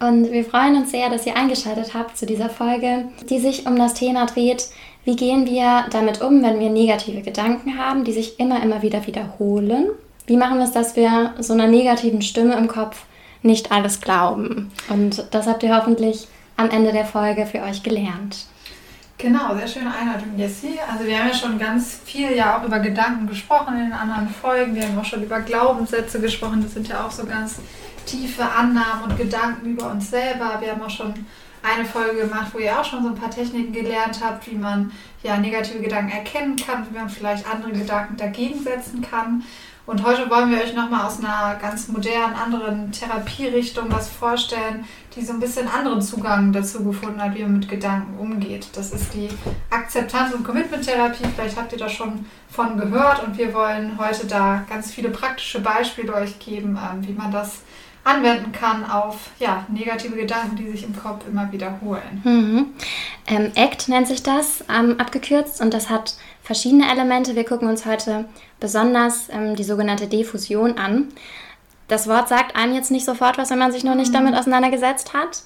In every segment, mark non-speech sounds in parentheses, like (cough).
und wir freuen uns sehr, dass ihr eingeschaltet habt zu dieser Folge, die sich um das Thema dreht, wie gehen wir damit um, wenn wir negative Gedanken haben, die sich immer, immer wieder wiederholen. Wie machen wir es, dass wir so einer negativen Stimme im Kopf nicht alles glauben? Und das habt ihr hoffentlich am Ende der Folge für euch gelernt. Genau, sehr schöne Einleitung, Jessie. Also wir haben ja schon ganz viel ja auch über Gedanken gesprochen in den anderen Folgen. Wir haben auch schon über Glaubenssätze gesprochen. Das sind ja auch so ganz tiefe Annahmen und Gedanken über uns selber. Wir haben auch schon eine Folge gemacht, wo ihr auch schon so ein paar Techniken gelernt habt, wie man ja negative Gedanken erkennen kann, wie man vielleicht andere Gedanken dagegen setzen kann. Und heute wollen wir euch nochmal aus einer ganz modernen, anderen Therapierichtung was vorstellen, die so ein bisschen anderen Zugang dazu gefunden hat, wie man mit Gedanken umgeht. Das ist die Akzeptanz- und Commitment-Therapie. Vielleicht habt ihr da schon von gehört und wir wollen heute da ganz viele praktische Beispiele euch geben, ähm, wie man das anwenden kann auf ja, negative Gedanken, die sich im Kopf immer wiederholen. Mhm. Ähm, ACT nennt sich das ähm, abgekürzt und das hat verschiedene Elemente. Wir gucken uns heute besonders ähm, die sogenannte Diffusion an. Das Wort sagt einem jetzt nicht sofort was, wenn man sich noch nicht mhm. damit auseinandergesetzt hat.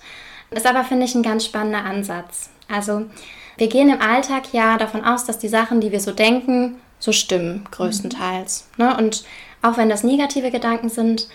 Ist aber, finde ich, ein ganz spannender Ansatz. Also, wir gehen im Alltag ja davon aus, dass die Sachen, die wir so denken, so stimmen, größtenteils. Mhm. Ne? Und auch wenn das negative Gedanken sind,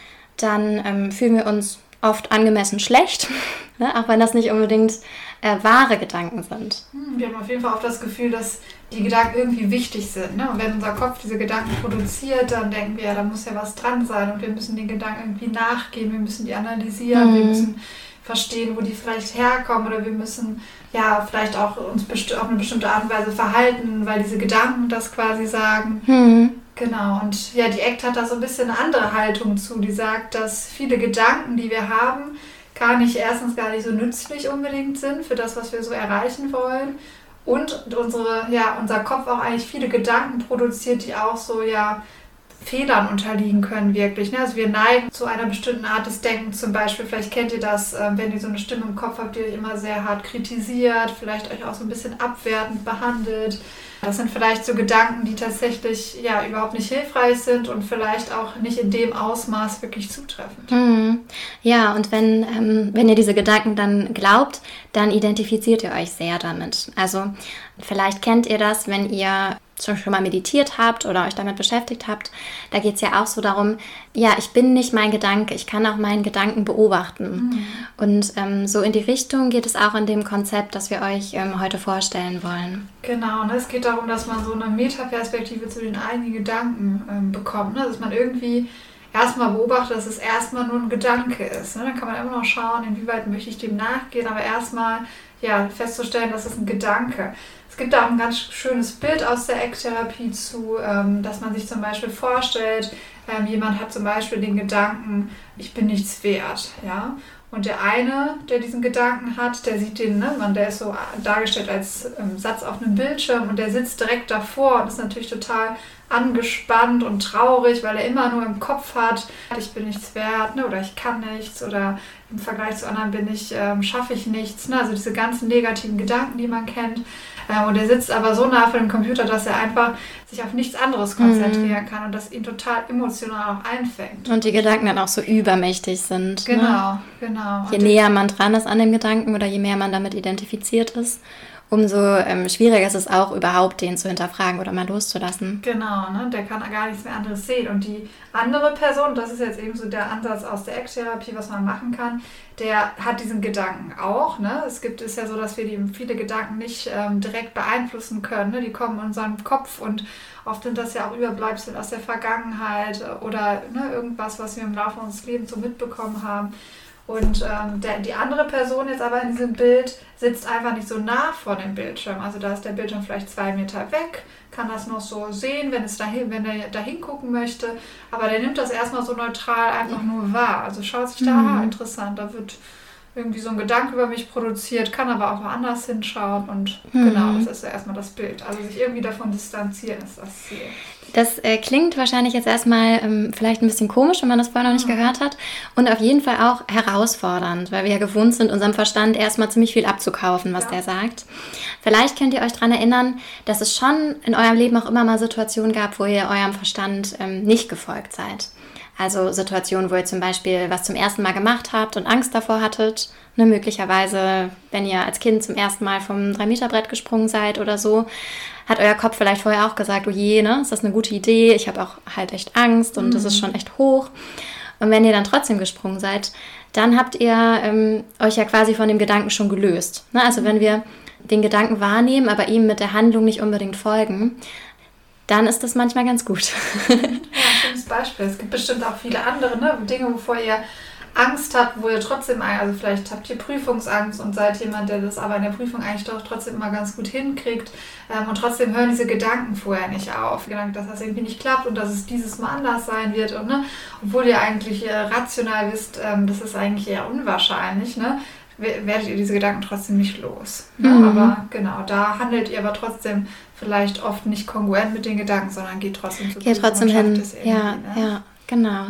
dann ähm, fühlen wir uns oft angemessen schlecht, (laughs) ne? auch wenn das nicht unbedingt äh, wahre Gedanken sind. Hm, wir haben auf jeden Fall auch das Gefühl, dass die Gedanken irgendwie wichtig sind. Ne? Und wenn unser Kopf diese Gedanken produziert, dann denken wir, ja, da muss ja was dran sein und wir müssen den Gedanken irgendwie nachgehen, wir müssen die analysieren, mhm. wir müssen verstehen, wo die vielleicht herkommen oder wir müssen ja vielleicht auch uns auf eine bestimmte Art und Weise verhalten, weil diese Gedanken das quasi sagen. Mhm. Genau, und ja, die ACT hat da so ein bisschen eine andere Haltung zu. Die sagt, dass viele Gedanken, die wir haben, gar nicht erstens gar nicht so nützlich unbedingt sind für das, was wir so erreichen wollen. Und unsere, ja, unser Kopf auch eigentlich viele Gedanken produziert, die auch so ja Fehlern unterliegen können, wirklich. Ne? Also wir neigen zu einer bestimmten Art des Denkens zum Beispiel. Vielleicht kennt ihr das, ähm, wenn ihr so eine Stimme im Kopf habt, die euch immer sehr hart kritisiert, vielleicht euch auch so ein bisschen abwertend behandelt. Das sind vielleicht so Gedanken, die tatsächlich ja überhaupt nicht hilfreich sind und vielleicht auch nicht in dem Ausmaß wirklich zutreffend. Mhm. Ja, und wenn, ähm, wenn ihr diese Gedanken dann glaubt, dann identifiziert ihr euch sehr damit. Also vielleicht kennt ihr das, wenn ihr schon mal meditiert habt oder euch damit beschäftigt habt, da geht es ja auch so darum, ja, ich bin nicht mein Gedanke, ich kann auch meinen Gedanken beobachten. Mhm. Und ähm, so in die Richtung geht es auch in dem Konzept, das wir euch ähm, heute vorstellen wollen. Genau, ne? es geht darum, dass man so eine Metaperspektive zu den eigenen Gedanken ähm, bekommt, ne? dass man irgendwie erstmal beobachtet, dass es erstmal nur ein Gedanke ist. Ne? Dann kann man immer noch schauen, inwieweit möchte ich dem nachgehen, aber erstmal ja, festzustellen, dass es ein Gedanke ist gibt da auch ein ganz schönes Bild aus der Ecktherapie zu, ähm, dass man sich zum Beispiel vorstellt, ähm, jemand hat zum Beispiel den Gedanken, ich bin nichts wert, ja. Und der eine, der diesen Gedanken hat, der sieht den, ne, man, der ist so dargestellt als ähm, Satz auf einem Bildschirm und der sitzt direkt davor und ist natürlich total angespannt und traurig, weil er immer nur im Kopf hat, ich bin nichts wert ne, oder ich kann nichts oder im Vergleich zu anderen bin ich, ähm, schaffe ich nichts. Ne? Also diese ganzen negativen Gedanken, die man kennt. Und er sitzt aber so nah vor dem Computer, dass er einfach sich auf nichts anderes konzentrieren mhm. kann und das ihn total emotional auch einfängt. Und die Gedanken dann auch so übermächtig sind. Ne? Genau, ne? genau. Je und näher man dran ist an dem Gedanken oder je mehr man damit identifiziert ist, umso ähm, schwieriger ist es auch, überhaupt den zu hinterfragen oder mal loszulassen. Genau, ne? der kann gar nichts mehr anderes sehen. Und die andere Person, das ist jetzt eben so der Ansatz aus der Eck-Therapie, was man machen kann, der hat diesen Gedanken auch. Ne? Es gibt es ja so, dass wir die, viele Gedanken nicht ähm, direkt beeinflussen können. Ne? Die kommen in unseren Kopf und oft sind das ja auch Überbleibsel aus der Vergangenheit oder ne, irgendwas, was wir im Laufe unseres Lebens so mitbekommen haben. Und ähm, der, die andere Person jetzt aber in diesem Bild sitzt einfach nicht so nah vor dem Bildschirm. Also da ist der Bildschirm vielleicht zwei Meter weg, kann das noch so sehen, wenn, es dahin, wenn er da hingucken möchte. Aber der nimmt das erstmal so neutral einfach nur wahr. Also schaut sich da, mhm. aha, interessant, da wird irgendwie so ein Gedanke über mich produziert, kann aber auch woanders hinschauen und mhm. genau, das ist ja erstmal das Bild. Also sich irgendwie davon distanzieren ist das Ziel. Das äh, klingt wahrscheinlich jetzt erstmal ähm, vielleicht ein bisschen komisch, wenn man das vorher noch nicht mhm. gehört hat. Und auf jeden Fall auch herausfordernd, weil wir ja gewohnt sind, unserem Verstand erstmal ziemlich viel abzukaufen, was ja. der sagt. Vielleicht könnt ihr euch daran erinnern, dass es schon in eurem Leben auch immer mal Situationen gab, wo ihr eurem Verstand ähm, nicht gefolgt seid. Also Situationen, wo ihr zum Beispiel was zum ersten Mal gemacht habt und Angst davor hattet. Ne, möglicherweise, wenn ihr als Kind zum ersten Mal vom 3-Meter-Brett gesprungen seid oder so hat euer Kopf vielleicht vorher auch gesagt, oh je, ne, ist das eine gute Idee? Ich habe auch halt echt Angst und mhm. ist schon echt hoch. Und wenn ihr dann trotzdem gesprungen seid, dann habt ihr ähm, euch ja quasi von dem Gedanken schon gelöst. Ne? Also wenn wir den Gedanken wahrnehmen, aber ihm mit der Handlung nicht unbedingt folgen, dann ist das manchmal ganz gut. (laughs) Beispiel. Es gibt bestimmt auch viele andere ne? Dinge, wovor ihr Angst habt, wo ihr trotzdem, also vielleicht habt ihr Prüfungsangst und seid jemand, der das aber in der Prüfung eigentlich doch trotzdem immer ganz gut hinkriegt ähm, und trotzdem hören diese Gedanken vorher nicht auf. Gedanken, dass das irgendwie nicht klappt und dass es dieses Mal anders sein wird und ne, obwohl ihr eigentlich äh, rational wisst, ähm, das ist eigentlich eher unwahrscheinlich, ne, werdet ihr diese Gedanken trotzdem nicht los. Ne? Mhm. Aber genau, da handelt ihr aber trotzdem vielleicht oft nicht kongruent mit den Gedanken, sondern geht trotzdem zu Geht trotzdem hin. Ja, ne? ja. Genau.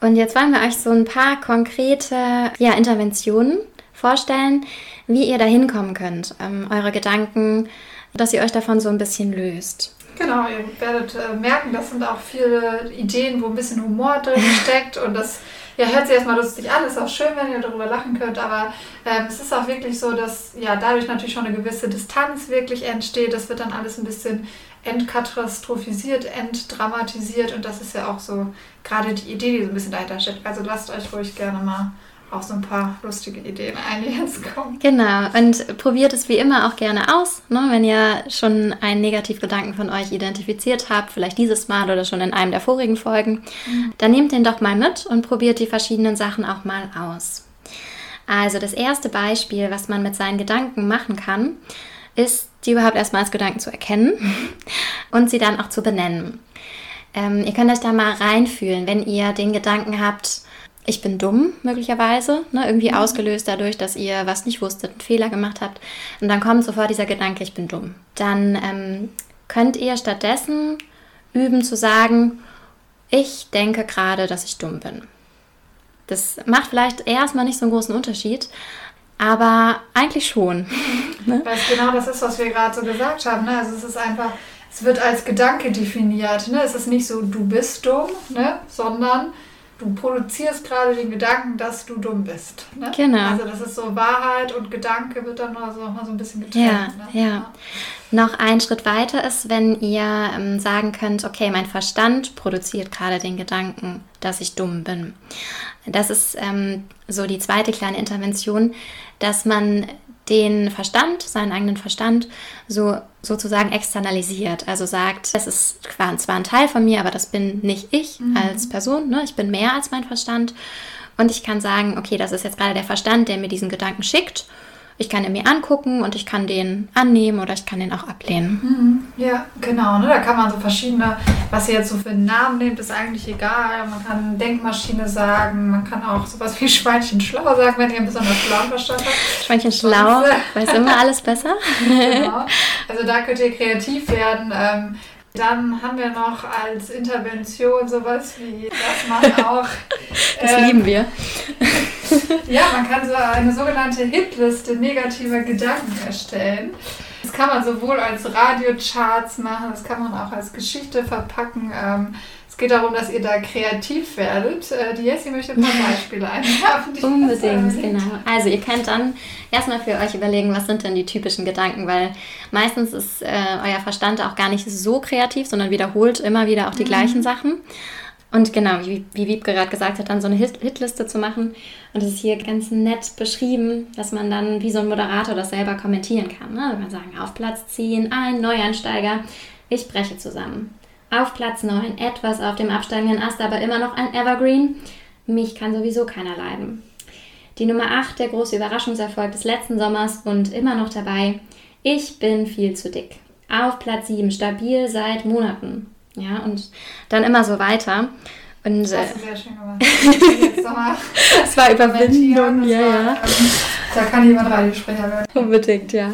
Und jetzt wollen wir euch so ein paar konkrete ja, Interventionen vorstellen, wie ihr da hinkommen könnt, ähm, eure Gedanken, dass ihr euch davon so ein bisschen löst. Genau, ihr werdet äh, merken, das sind auch viele Ideen, wo ein bisschen Humor drin (laughs) steckt und das ja, hört sich erstmal lustig an, ist auch schön, wenn ihr darüber lachen könnt, aber ähm, es ist auch wirklich so, dass ja dadurch natürlich schon eine gewisse Distanz wirklich entsteht. Das wird dann alles ein bisschen entkatastrophisiert, entdramatisiert und das ist ja auch so gerade die Idee, die so ein bisschen dahinter steckt. Also lasst euch ruhig gerne mal auch so ein paar lustige Ideen jetzt kommen. Genau, und probiert es wie immer auch gerne aus, ne? wenn ihr schon einen Negativgedanken von euch identifiziert habt, vielleicht dieses Mal oder schon in einem der vorigen Folgen, mhm. dann nehmt den doch mal mit und probiert die verschiedenen Sachen auch mal aus. Also das erste Beispiel, was man mit seinen Gedanken machen kann, ist, die überhaupt erstmal als Gedanken zu erkennen (laughs) und sie dann auch zu benennen. Ähm, ihr könnt euch da mal reinfühlen, wenn ihr den Gedanken habt, ich bin dumm, möglicherweise, ne, irgendwie mhm. ausgelöst dadurch, dass ihr was nicht wusstet, einen Fehler gemacht habt. Und dann kommt sofort dieser Gedanke, ich bin dumm. Dann ähm, könnt ihr stattdessen üben zu sagen, ich denke gerade, dass ich dumm bin. Das macht vielleicht erstmal nicht so einen großen Unterschied, aber eigentlich schon. (laughs) ne? Weil es genau das ist, was wir gerade so gesagt haben. Ne? Also es ist einfach, es wird als Gedanke definiert. Ne? Es ist nicht so, du bist dumm, ne? sondern du produzierst gerade den Gedanken, dass du dumm bist. Ne? Genau. Also das ist so Wahrheit und Gedanke wird dann noch so, noch mal so ein bisschen getrennt. Ja, ne? ja. Noch ein Schritt weiter ist, wenn ihr ähm, sagen könnt, okay, mein Verstand produziert gerade den Gedanken, dass ich dumm bin. Das ist ähm, so die zweite kleine Intervention, dass man den Verstand, seinen eigenen Verstand, so sozusagen externalisiert. Also sagt, es ist zwar ein Teil von mir, aber das bin nicht ich mhm. als Person. Ne? Ich bin mehr als mein Verstand. Und ich kann sagen, okay, das ist jetzt gerade der Verstand, der mir diesen Gedanken schickt. Ich kann ihn mir angucken und ich kann den annehmen oder ich kann den auch ablehnen. Mhm. Ja, genau. Ne? Da kann man so verschiedene, was ihr jetzt so für einen Namen nehmt, ist eigentlich egal. Man kann Denkmaschine sagen, man kann auch sowas wie (laughs) Schweinchen schlau sagen, wenn ihr einen besonders schlauen Verstand habt. Schweinchen schlau, weiß immer alles besser. (laughs) genau. Also da könnt ihr kreativ werden. Ähm, dann haben wir noch als Intervention sowas wie, dass man auch. (laughs) das ähm, lieben wir. (laughs) ja, man kann so eine sogenannte Hitliste negativer Gedanken erstellen. Das kann man sowohl als Radiocharts machen, das kann man auch als Geschichte verpacken. Ähm, geht darum, dass ihr da kreativ werdet. Äh, die Jessie möchte ein paar Beispiele einwerfen. Unbedingt, genau. Also ihr könnt dann erstmal für euch überlegen, was sind denn die typischen Gedanken, weil meistens ist äh, euer Verstand auch gar nicht so kreativ, sondern wiederholt immer wieder auch die mhm. gleichen Sachen. Und genau, wie, wie Wieb gerade gesagt hat, dann so eine Hit Hitliste zu machen. Und das ist hier ganz nett beschrieben, dass man dann wie so ein Moderator das selber kommentieren kann. Ne? Man sagen, auf Platz ziehen, ein Neuansteiger, ich breche zusammen. Auf Platz 9 etwas auf dem absteigenden Ast, aber immer noch ein Evergreen. Mich kann sowieso keiner leiden. Die Nummer 8, der große Überraschungserfolg des letzten Sommers und immer noch dabei. Ich bin viel zu dick. Auf Platz 7, stabil seit Monaten. Ja, und dann immer so weiter. Und, das hast du sehr schön gemacht. (laughs) (laughs) das war Überwindung, ja, ja. Ähm, da kann jemand Radiosprecher werden. Unbedingt, ja.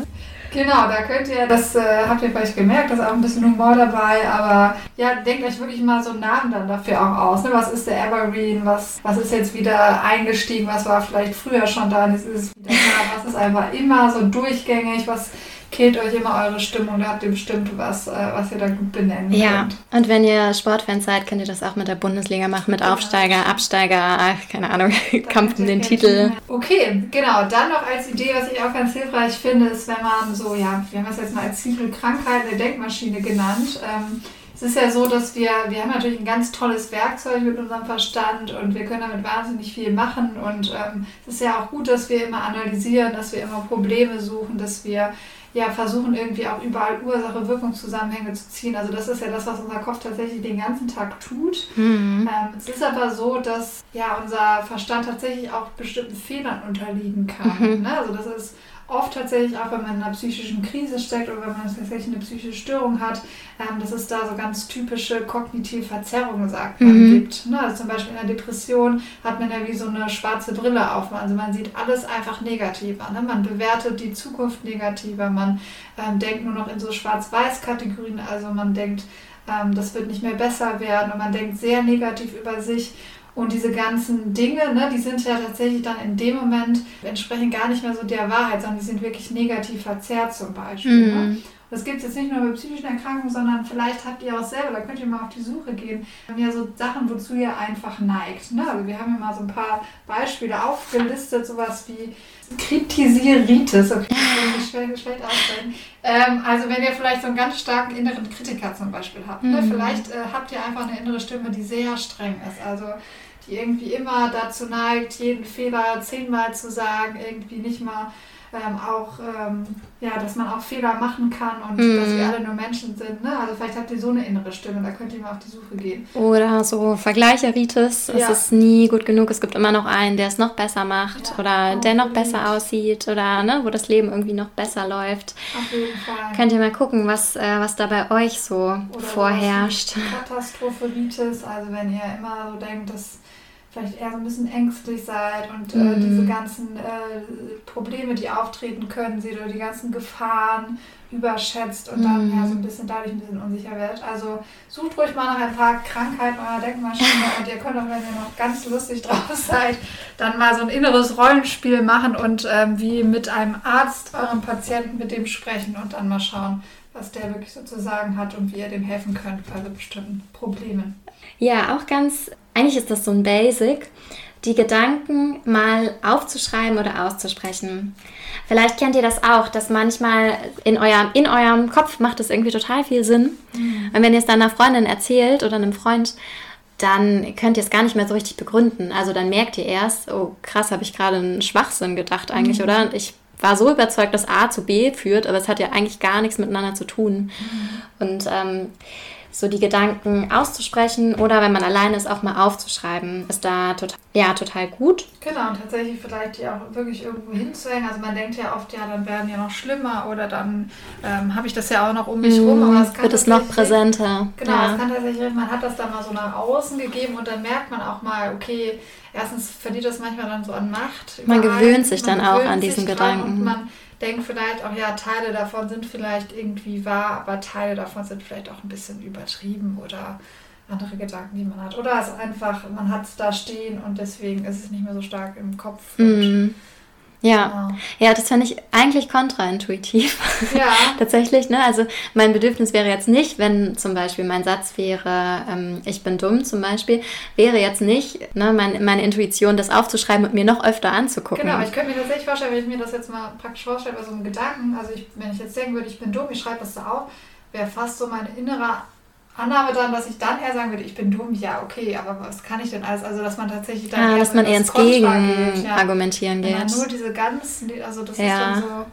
Genau, da könnt ihr, das äh, habt ihr vielleicht gemerkt, da ist auch ein bisschen Humor dabei, aber ja, denkt euch wirklich mal so einen Namen dann dafür auch aus. Ne? Was ist der Evergreen? Was, was ist jetzt wieder eingestiegen? Was war vielleicht früher schon da und jetzt ist es wieder da? Was ist einfach immer so durchgängig? Was killt euch immer eure Stimmung, da habt ihr bestimmt was, äh, was ihr da gut benennen ja. könnt. Ja, und wenn ihr Sportfans seid, könnt ihr das auch mit der Bundesliga machen, mit genau. Aufsteiger, Absteiger, ach, keine Ahnung, (laughs) Kampf um den Titel. Okay, genau. Dann noch als Idee, was ich auch ganz hilfreich finde, ist, wenn man so, ja, wir haben das jetzt mal als Zwiebelkrankheit eine Denkmaschine genannt. Ähm, es ist ja so, dass wir, wir haben natürlich ein ganz tolles Werkzeug mit unserem Verstand und wir können damit wahnsinnig viel machen und ähm, es ist ja auch gut, dass wir immer analysieren, dass wir immer Probleme suchen, dass wir ja, versuchen irgendwie auch überall Ursache-Wirkungszusammenhänge zu ziehen. Also das ist ja das, was unser Kopf tatsächlich den ganzen Tag tut. Mhm. Ähm, es ist aber so, dass ja unser Verstand tatsächlich auch bestimmten Fehlern unterliegen kann. Mhm. Ne? Also das ist oft tatsächlich auch, wenn man in einer psychischen Krise steckt oder wenn man tatsächlich eine psychische Störung hat, ähm, dass es da so ganz typische kognitive Verzerrungen, sagt man, mhm. gibt. Ne? Also zum Beispiel in der Depression hat man ja wie so eine schwarze Brille auf. Also man sieht alles einfach negativer. Ne? Man bewertet die Zukunft negativer. Man ähm, denkt nur noch in so Schwarz-Weiß-Kategorien. Also man denkt, ähm, das wird nicht mehr besser werden und man denkt sehr negativ über sich. Und diese ganzen Dinge, ne, die sind ja tatsächlich dann in dem Moment entsprechend gar nicht mehr so der Wahrheit, sondern die sind wirklich negativ verzerrt zum Beispiel. Ne? Mhm. Ne? Das gibt es jetzt nicht nur bei psychischen Erkrankungen, sondern vielleicht habt ihr auch selber, da könnt ihr mal auf die Suche gehen. Wir haben ja so Sachen, wozu ihr einfach neigt. Ne? Also wir haben ja mal so ein paar Beispiele aufgelistet, sowas wie Kritisiritis. Okay, das schwer, schwer aussprechen. Ähm, also wenn ihr vielleicht so einen ganz starken inneren Kritiker zum Beispiel habt. Ne? Mhm. Vielleicht äh, habt ihr einfach eine innere Stimme, die sehr streng ist. Also die irgendwie immer dazu neigt, jeden Fehler zehnmal zu sagen, irgendwie nicht mal ähm, auch, ähm, ja, dass man auch Fehler machen kann und mm. dass wir alle nur Menschen sind. Ne? Also vielleicht habt ihr so eine innere Stimme, da könnt ihr mal auf die Suche gehen. Oder so Vergleicheritis, ja. es ist nie gut genug, es gibt immer noch einen, der es noch besser macht ja, oder der noch besser aussieht oder ne, wo das Leben irgendwie noch besser läuft. Auf jeden Fall. Könnt ihr mal gucken, was, äh, was da bei euch so oder vorherrscht. (laughs) Katastropheritis, also wenn ihr immer so denkt, dass vielleicht eher so ein bisschen ängstlich seid und äh, mhm. diese ganzen äh, Probleme, die auftreten können, seht oder die ganzen Gefahren überschätzt und dann ja so ein bisschen dadurch ein bisschen unsicher werdet. Also sucht ruhig mal nach ein paar Krankheiten eurer Denkmaschine und ihr könnt auch, wenn ihr noch ganz lustig drauf (laughs) seid, dann mal so ein inneres Rollenspiel machen und ähm, wie mit einem Arzt eurem Patienten mit dem sprechen und dann mal schauen, was der wirklich so zu sagen hat und wie ihr dem helfen könnt bei so bestimmten Problemen. Ja, auch ganz eigentlich ist das so ein Basic, die Gedanken mal aufzuschreiben oder auszusprechen. Vielleicht kennt ihr das auch, dass manchmal in eurem, in eurem Kopf macht es irgendwie total viel Sinn. Mhm. Und wenn ihr es dann einer Freundin erzählt oder einem Freund, dann könnt ihr es gar nicht mehr so richtig begründen. Also dann merkt ihr erst, oh krass, habe ich gerade einen Schwachsinn gedacht eigentlich, mhm. oder? Ich war so überzeugt, dass A zu B führt, aber es hat ja eigentlich gar nichts miteinander zu tun. Mhm. Und ähm, so die Gedanken auszusprechen oder wenn man alleine ist, auch mal aufzuschreiben, ist da total, ja, total gut. Genau, und tatsächlich vielleicht die auch wirklich irgendwo hinzuhängen. Also man denkt ja oft, ja, dann werden ja noch schlimmer oder dann ähm, habe ich das ja auch noch um mich mm, rum. Aber es wird es noch präsenter. Genau, ja. es kann tatsächlich, man hat das dann mal so nach außen gegeben und dann merkt man auch mal, okay, erstens verliert das manchmal dann so an Macht. Man gewöhnt sich dann auch an diesen Gedanken. Und denke vielleicht auch, ja, Teile davon sind vielleicht irgendwie wahr, aber Teile davon sind vielleicht auch ein bisschen übertrieben oder andere Gedanken, die man hat. Oder es ist einfach, man hat es da stehen und deswegen ist es nicht mehr so stark im Kopf. Mm. Ja, genau. ja, das fand ich eigentlich kontraintuitiv. Ja. (laughs) Tatsächlich, ne? Also mein Bedürfnis wäre jetzt nicht, wenn zum Beispiel mein Satz wäre, ähm, ich bin dumm zum Beispiel, wäre jetzt nicht ne, mein, meine Intuition, das aufzuschreiben und mir noch öfter anzugucken. Genau, ich könnte mir tatsächlich vorstellen, wenn ich mir das jetzt mal praktisch vorstelle, bei so einem Gedanken, also ich, wenn ich jetzt denken würde, ich bin dumm, ich schreibe das da auf, wäre fast so mein innerer Annahme dann, dass ich dann eher sagen würde, ich bin dumm, ja, okay, aber was kann ich denn alles? Also, dass man tatsächlich dann. Ah, eher dass man eher ins Gegenargumentieren ja. geht. Nur diese ganzen, also das ja. ist dann so.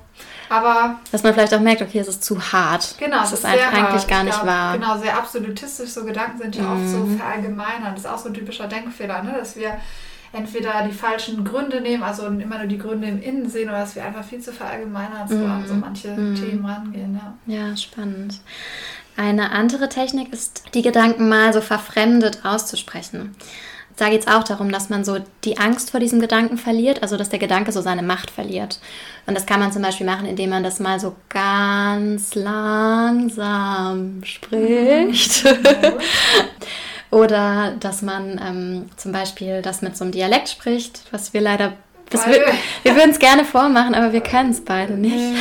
Aber. Dass man vielleicht auch merkt, okay, es ist zu hart. Genau, das ist, ist eigentlich hart. gar nicht glaub, wahr. Genau, sehr absolutistisch, so Gedanken sind ja mm. oft so mhm. verallgemeinern. Das ist auch so ein typischer Denkfehler, ne? dass wir entweder die falschen Gründe nehmen, also immer nur die Gründe im Innen sehen, oder dass wir einfach viel zu verallgemeinern so mm. an so manche mm. Themen rangehen. Ja. ja, spannend. Eine andere Technik ist, die Gedanken mal so verfremdet auszusprechen. Da geht es auch darum, dass man so die Angst vor diesem Gedanken verliert, also dass der Gedanke so seine Macht verliert. Und das kann man zum Beispiel machen, indem man das mal so ganz langsam spricht. (laughs) Oder dass man ähm, zum Beispiel das mit so einem Dialekt spricht, was wir leider. Wir, wir würden es gerne vormachen, aber wir können es beide nicht.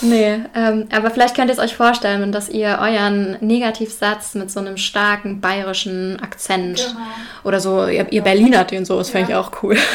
Nee, Nee, ähm, aber vielleicht könnt ihr es euch vorstellen, dass ihr euren Negativsatz mit so einem starken bayerischen Akzent genau. oder so, ihr, ihr Berliner den so, das ja. fände ich auch cool. (laughs)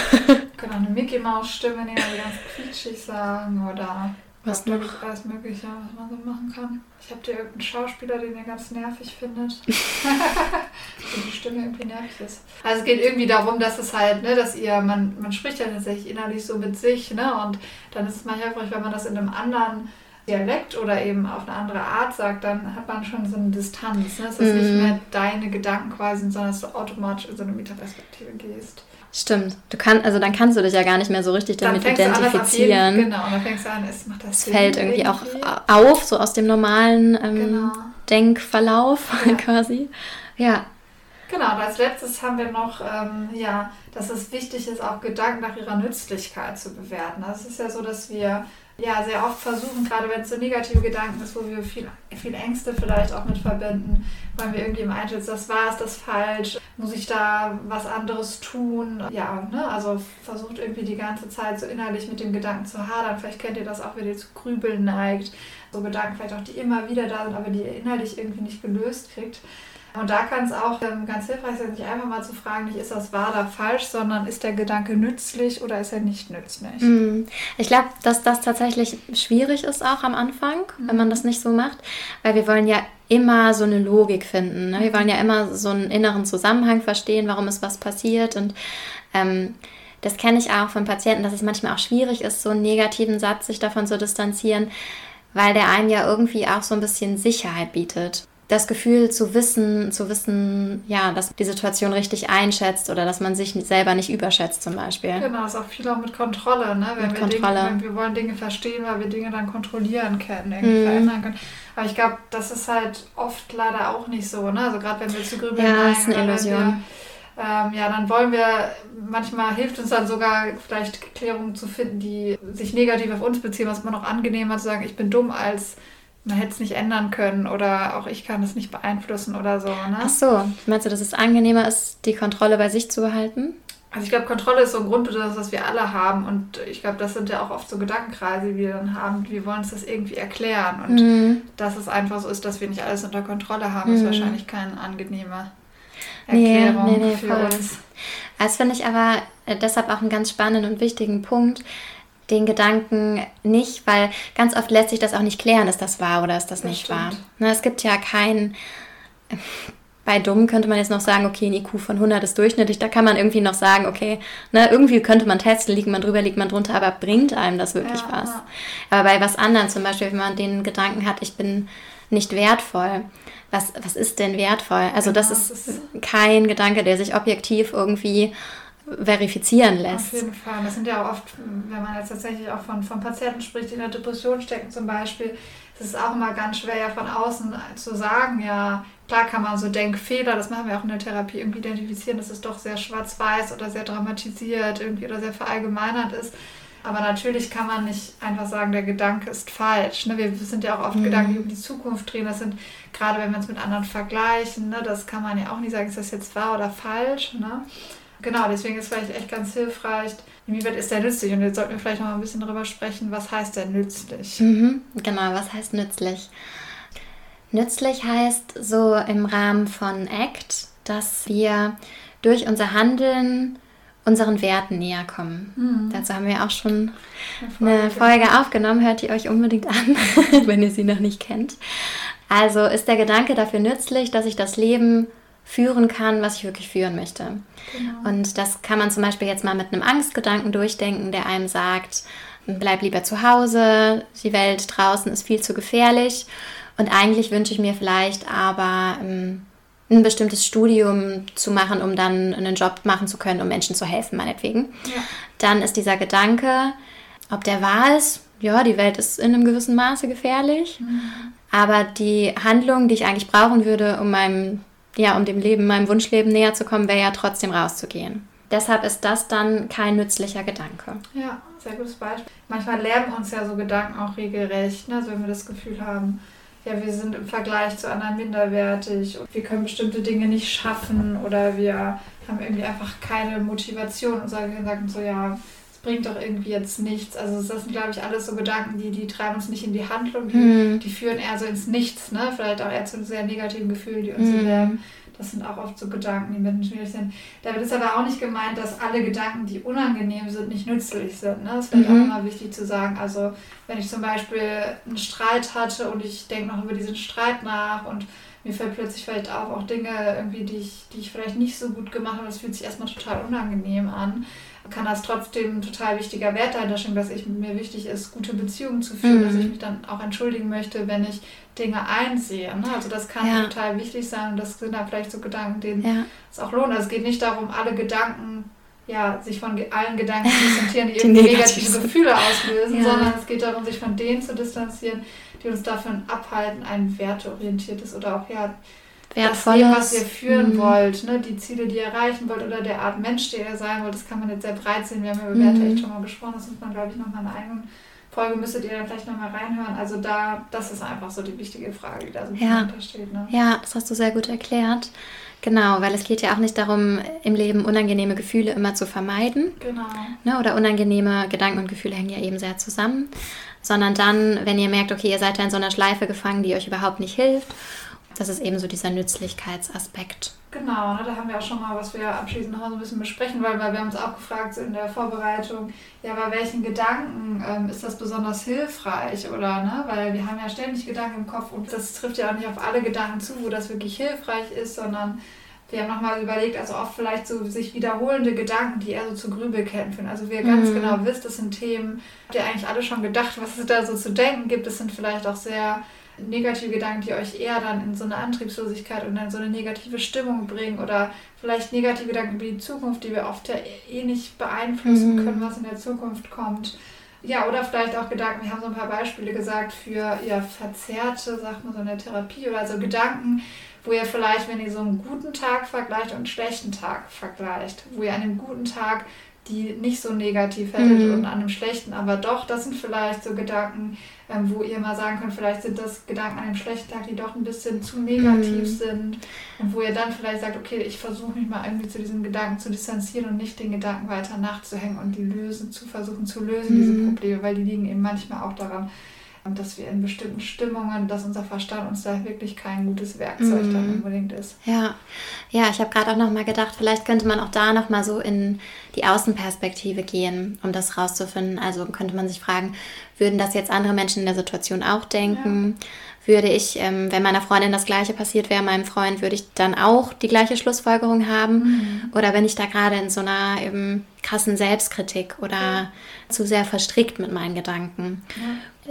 Genau, eine Mickey Maus Stimme nehmen, die ganz quietschig sagen oder was noch? alles Mögliche, was man so machen kann. Ich habe dir irgendeinen Schauspieler, den ihr ganz nervig findet. (laughs) wo die Stimme irgendwie nervig ist. Also es geht irgendwie darum, dass es halt, ne, dass ihr, man, man spricht ja tatsächlich innerlich so mit sich, ne? Und dann ist es mal hilfreich, wenn man das in einem anderen Dialekt oder eben auf eine andere Art sagt, dann hat man schon so eine Distanz. Ne? Es ist mm. nicht mhm. mehr deine Gedanken quasi, sondern dass du automatisch in so eine Metaperspektive gehst. Stimmt. Du kannst, also dann kannst du dich ja gar nicht mehr so richtig damit identifizieren. Jeden, genau, und dann fängst du an, es macht das Es fällt irgendwie, irgendwie, auch auf, so aus dem normalen ähm, genau. Denkverlauf ja. (laughs) quasi. Ja. Genau, und als letztes haben wir noch, ähm, ja, dass es wichtig ist, auch Gedanken nach ihrer Nützlichkeit zu bewerten. Also es ist ja so, dass wir ja sehr oft versuchen, gerade wenn es so negative Gedanken ist, wo wir viel, viel Ängste vielleicht auch mit verbinden, weil wir irgendwie im einschätzen, das war es, das falsch, muss ich da was anderes tun? Ja, ne? also versucht irgendwie die ganze Zeit so innerlich mit dem Gedanken zu hadern. Vielleicht kennt ihr das auch, wenn ihr zu grübeln neigt. So Gedanken vielleicht auch, die immer wieder da sind, aber die ihr innerlich irgendwie nicht gelöst kriegt. Und da kann es auch ähm, ganz hilfreich sein, sich einfach mal zu fragen, nicht ist das wahr oder falsch, sondern ist der Gedanke nützlich oder ist er nicht nützlich? Mm. Ich glaube, dass das tatsächlich schwierig ist auch am Anfang, mm. wenn man das nicht so macht, weil wir wollen ja immer so eine Logik finden. Ne? Wir wollen ja immer so einen inneren Zusammenhang verstehen, warum ist was passiert und ähm, das kenne ich auch von Patienten, dass es manchmal auch schwierig ist, so einen negativen Satz sich davon zu distanzieren, weil der einem ja irgendwie auch so ein bisschen Sicherheit bietet das Gefühl zu wissen, zu wissen, ja, dass die Situation richtig einschätzt oder dass man sich selber nicht überschätzt zum Beispiel. Genau, das ist auch viel auch mit Kontrolle, ne? Wenn, mit wir, Kontrolle. Dinge, wenn wir wollen Dinge verstehen, weil wir Dinge dann kontrollieren können, irgendwie mhm. verändern können. Aber ich glaube, das ist halt oft leider auch nicht so, ne? Also gerade wenn wir zu grübeln Ja, ist eine Illusion. Ähm, ja, dann wollen wir, manchmal hilft uns dann sogar vielleicht Klärungen zu finden, die sich negativ auf uns beziehen, was man auch angenehmer zu sagen, ich bin dumm als man hätte es nicht ändern können oder auch ich kann es nicht beeinflussen oder so. Ne? Ach so, meinst du, dass es angenehmer ist, die Kontrolle bei sich zu behalten? Also ich glaube, Kontrolle ist so ein Grundbedürfnis, was wir alle haben und ich glaube, das sind ja auch oft so Gedankenkreise, die wir dann haben. Wir wollen uns das irgendwie erklären und mhm. dass es einfach so ist, dass wir nicht alles unter Kontrolle haben, mhm. ist wahrscheinlich keine angenehme Erklärung nee, nee, nee, für voll. uns. Das finde ich aber äh, deshalb auch einen ganz spannenden und wichtigen Punkt, den Gedanken nicht, weil ganz oft lässt sich das auch nicht klären, ist das wahr oder ist das, das nicht stimmt. wahr. Ne, es gibt ja kein, (laughs) bei dumm könnte man jetzt noch sagen, okay, ein IQ von 100 ist durchschnittlich, da kann man irgendwie noch sagen, okay, ne, irgendwie könnte man testen, liegt man drüber, liegt man drunter, aber bringt einem das wirklich ja, was? Aber bei was anderem, zum Beispiel, wenn man den Gedanken hat, ich bin nicht wertvoll, was, was ist denn wertvoll? Also genau, das ist, das ist kein Gedanke, der sich objektiv irgendwie verifizieren lässt. Auf jeden Fall. Das sind ja auch oft, wenn man jetzt tatsächlich auch von, von Patienten spricht, die in der Depression stecken zum Beispiel, es ist auch immer ganz schwer, ja von außen zu sagen, ja, klar kann man so Denkfehler, das machen wir auch in der Therapie, irgendwie identifizieren, dass es doch sehr schwarz-weiß oder sehr dramatisiert irgendwie oder sehr verallgemeinert ist. Aber natürlich kann man nicht einfach sagen, der Gedanke ist falsch. Ne? Wir sind ja auch oft mhm. Gedanken, die um die Zukunft drehen. Das sind, gerade wenn wir uns mit anderen vergleichen, ne? das kann man ja auch nicht sagen, ist das jetzt wahr oder falsch. Ne? Genau, deswegen ist vielleicht echt ganz hilfreich, inwieweit ist der nützlich? Und jetzt sollten wir vielleicht noch mal ein bisschen darüber sprechen, was heißt denn nützlich? Mhm, genau, was heißt nützlich? Nützlich heißt so im Rahmen von ACT, dass wir durch unser Handeln unseren Werten näher kommen. Mhm. Dazu haben wir auch schon eine Folge, eine Folge aufgenommen. Hört ihr euch unbedingt an, (laughs) wenn ihr sie noch nicht kennt. Also ist der Gedanke dafür nützlich, dass ich das Leben führen kann, was ich wirklich führen möchte. Genau. Und das kann man zum Beispiel jetzt mal mit einem Angstgedanken durchdenken, der einem sagt, bleib lieber zu Hause, die Welt draußen ist viel zu gefährlich. Und eigentlich wünsche ich mir vielleicht aber ähm, ein bestimmtes Studium zu machen, um dann einen Job machen zu können, um Menschen zu helfen, meinetwegen. Ja. Dann ist dieser Gedanke, ob der wahr ist, ja, die Welt ist in einem gewissen Maße gefährlich, mhm. aber die Handlung, die ich eigentlich brauchen würde, um meinem, ja, um dem Leben, meinem Wunschleben näher zu kommen, wäre ja trotzdem rauszugehen. Deshalb ist das dann kein nützlicher Gedanke. Ja, sehr gutes Beispiel. Manchmal lähmen uns ja so Gedanken auch regelrecht, ne? also wenn wir das Gefühl haben, ja, wir sind im Vergleich zu anderen minderwertig und wir können bestimmte Dinge nicht schaffen oder wir haben irgendwie einfach keine Motivation und sagen, sagen so, ja, es bringt doch irgendwie jetzt nichts. Also das sind, glaube ich, alles so Gedanken, die, die treiben uns nicht in die Handlung, die, mhm. die führen eher so ins Nichts, ne? Vielleicht auch eher zu sehr negativen Gefühlen, die uns mhm. lähmen. Das sind auch oft so Gedanken, die Menschen schwierig sind. Damit ist aber auch nicht gemeint, dass alle Gedanken, die unangenehm sind, nicht nützlich sind. Ne? Das ist vielleicht mhm. auch immer wichtig zu sagen. Also wenn ich zum Beispiel einen Streit hatte und ich denke noch über diesen Streit nach und mir fällt plötzlich vielleicht auf, auch Dinge irgendwie, die ich, die ich vielleicht nicht so gut gemacht habe, das fühlt sich erstmal total unangenehm an kann das trotzdem ein total wichtiger Wert dahinter stehen, dass ich mir wichtig ist, gute Beziehungen zu führen, mhm. dass ich mich dann auch entschuldigen möchte, wenn ich Dinge einsehe. Ne? Also das kann ja. total wichtig sein und das sind dann vielleicht so Gedanken, denen ja. es auch lohnt. Also es geht nicht darum, alle Gedanken, ja, sich von allen Gedanken zu (laughs) distanzieren, die, die irgendwie negative Gefühle auslösen, ja. sondern es geht darum, sich von denen zu distanzieren, die uns davon abhalten, ein werteorientiertes oder auch ja wertvolles. Das Leben, was ihr führen mhm. wollt, ne? die Ziele, die ihr erreichen wollt oder der Art Mensch, der ihr sein wollt, das kann man jetzt sehr breit sehen. Wir haben ja über Werte mhm. echt schon mal gesprochen, das muss man, glaube ich, nochmal in einer eigenen Folge müsstet ihr dann vielleicht nochmal reinhören. Also da, das ist einfach so die wichtige Frage, die da so ja. steht. Ne? Ja, das hast du sehr gut erklärt. Genau, weil es geht ja auch nicht darum, im Leben unangenehme Gefühle immer zu vermeiden. Genau. Ne, oder unangenehme Gedanken und Gefühle hängen ja eben sehr zusammen. Sondern dann, wenn ihr merkt, okay, ihr seid da in so einer Schleife gefangen, die euch überhaupt nicht hilft das ist eben so dieser Nützlichkeitsaspekt. Genau, ne, da haben wir auch schon mal, was wir abschließend noch so ein bisschen besprechen wollen, weil wir haben uns auch gefragt so in der Vorbereitung, ja, bei welchen Gedanken ähm, ist das besonders hilfreich oder, ne, weil wir haben ja ständig Gedanken im Kopf und das trifft ja auch nicht auf alle Gedanken zu, wo das wirklich hilfreich ist, sondern wir haben nochmal überlegt, also oft vielleicht so sich wiederholende Gedanken, die eher so zu Grübelketten führen. Also wie ihr ganz mhm. genau wisst, das sind Themen, habt ihr eigentlich alle schon gedacht, was es da so zu denken gibt. Das sind vielleicht auch sehr negative Gedanken, die euch eher dann in so eine Antriebslosigkeit und in so eine negative Stimmung bringen oder vielleicht negative Gedanken über die Zukunft, die wir oft ja eh nicht beeinflussen mhm. können, was in der Zukunft kommt. Ja, oder vielleicht auch Gedanken, wir haben so ein paar Beispiele gesagt für ja, verzerrte, sagt man so in der Therapie oder so Gedanken, wo ihr vielleicht, wenn ihr so einen guten Tag vergleicht und einen schlechten Tag vergleicht, wo ihr an einem guten Tag die nicht so negativ hättet mhm. und an einem schlechten, aber doch, das sind vielleicht so Gedanken, ähm, wo ihr mal sagen könnt, vielleicht sind das Gedanken an einem schlechten Tag, die doch ein bisschen zu negativ mhm. sind und wo ihr dann vielleicht sagt, okay, ich versuche mich mal irgendwie zu diesen Gedanken zu distanzieren und nicht den Gedanken weiter nachzuhängen und die lösen, zu versuchen zu lösen, mhm. diese Probleme, weil die liegen eben manchmal auch daran, dass wir in bestimmten Stimmungen, dass unser Verstand uns da wirklich kein gutes Werkzeug mm. dann unbedingt ist. Ja, ja, ich habe gerade auch noch mal gedacht, vielleicht könnte man auch da noch mal so in die Außenperspektive gehen, um das rauszufinden. Also könnte man sich fragen, würden das jetzt andere Menschen in der Situation auch denken? Ja würde ich, ähm, wenn meiner Freundin das gleiche passiert wäre, meinem Freund, würde ich dann auch die gleiche Schlussfolgerung haben? Mhm. Oder bin ich da gerade in so einer eben krassen Selbstkritik oder ja. zu sehr verstrickt mit meinen Gedanken? Ja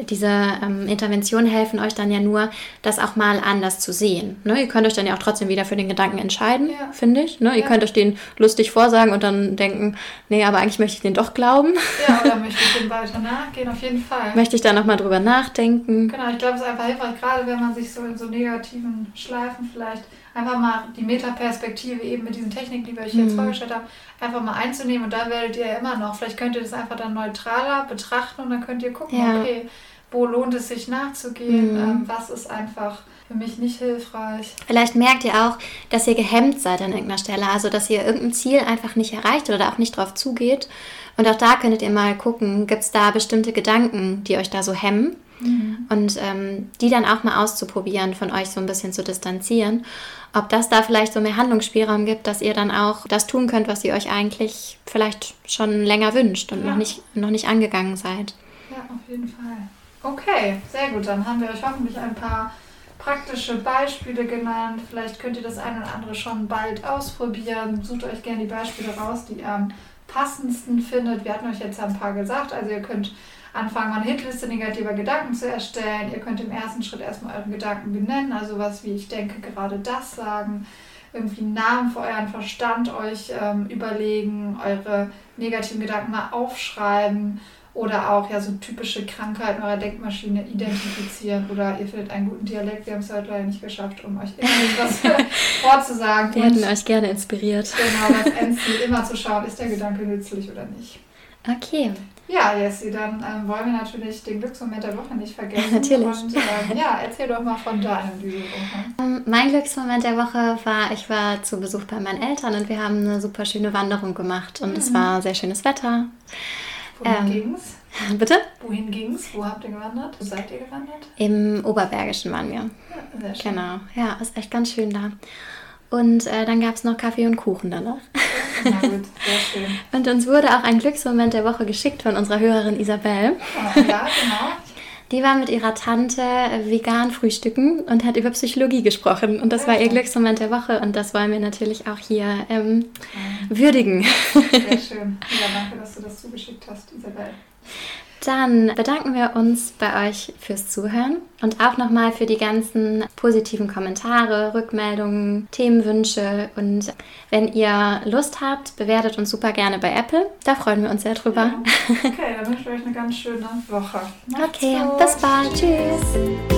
diese ähm, Interventionen helfen euch dann ja nur, das auch mal anders zu sehen. Ne? Ihr könnt euch dann ja auch trotzdem wieder für den Gedanken entscheiden, ja. finde ich. Ne? Ihr könnt euch den lustig vorsagen und dann denken, nee, aber eigentlich möchte ich den doch glauben. Ja, oder (laughs) möchte ich dem weiter nachgehen, auf jeden Fall. Möchte ich da nochmal drüber nachdenken. Genau, ich glaube, es ist einfach hilfreich, gerade wenn man sich so in so negativen Schleifen vielleicht einfach mal die Metaperspektive eben mit diesen Techniken, die wir euch jetzt mhm. vorgestellt haben, einfach mal einzunehmen und da werdet ihr ja immer noch, vielleicht könnt ihr das einfach dann neutraler betrachten und dann könnt ihr gucken, ja. okay, wo lohnt es sich nachzugehen, mhm. ähm, was ist einfach für mich nicht hilfreich. Vielleicht merkt ihr auch, dass ihr gehemmt seid an irgendeiner Stelle, also dass ihr irgendein Ziel einfach nicht erreicht oder auch nicht drauf zugeht. Und auch da könntet ihr mal gucken, gibt es da bestimmte Gedanken, die euch da so hemmen? Mhm. Und ähm, die dann auch mal auszuprobieren, von euch so ein bisschen zu distanzieren. Ob das da vielleicht so mehr Handlungsspielraum gibt, dass ihr dann auch das tun könnt, was ihr euch eigentlich vielleicht schon länger wünscht und ja. noch, nicht, noch nicht angegangen seid. Ja, auf jeden Fall. Okay, sehr gut. Dann haben wir euch hoffentlich ein paar praktische Beispiele genannt. Vielleicht könnt ihr das eine oder andere schon bald ausprobieren. Sucht euch gerne die Beispiele raus, die ihr am passendsten findet. Wir hatten euch jetzt ein paar gesagt. Also ihr könnt anfangen, eine Hitliste negativer Gedanken zu erstellen. Ihr könnt im ersten Schritt erstmal euren Gedanken benennen, also was wie ich denke, gerade das sagen. Irgendwie einen Namen für euren Verstand euch ähm, überlegen, eure negativen Gedanken mal aufschreiben oder auch ja so typische Krankheiten eurer Denkmaschine identifizieren oder ihr findet einen guten Dialekt. Wir haben es heute leider nicht geschafft, um euch irgendwas (laughs) vorzusagen. Wir hätten euch gerne inspiriert. Genau, das Endziel immer zu schauen, ist der Gedanke nützlich oder nicht. Okay. Ja, Jessie, dann ähm, wollen wir natürlich den Glücksmoment der Woche nicht vergessen. (laughs) natürlich. Und ähm, ja, erzähl doch mal von deinem diese Woche. Ähm, mein Glücksmoment der Woche war, ich war zu Besuch bei meinen Eltern und wir haben eine super schöne Wanderung gemacht und mhm. es war sehr schönes Wetter. Wohin ähm, ging's? (laughs) Bitte? Wohin ging's? Wo habt ihr gewandert? Wo seid ihr gewandert? Im Oberbergischen waren wir. Ja, sehr schön. Genau. Ja, ist echt ganz schön da. Und äh, dann gab es noch Kaffee und Kuchen danach. Na gut, sehr schön. (laughs) Und uns wurde auch ein Glücksmoment der Woche geschickt von unserer Hörerin Isabel. Ja, ja genau. (laughs) Die war mit ihrer Tante vegan frühstücken und hat über Psychologie gesprochen. Und das ja, war ihr Glücksmoment der Woche. Und das wollen wir natürlich auch hier ähm, würdigen. Sehr (laughs) schön. Ja, danke, dass du das zugeschickt hast, Isabel. Dann bedanken wir uns bei euch fürs Zuhören und auch nochmal für die ganzen positiven Kommentare, Rückmeldungen, Themenwünsche. Und wenn ihr Lust habt, bewertet uns super gerne bei Apple. Da freuen wir uns sehr drüber. Ja. Okay, dann wünsche ich euch eine ganz schöne Woche. Macht's okay, gut. bis bald. Tschüss.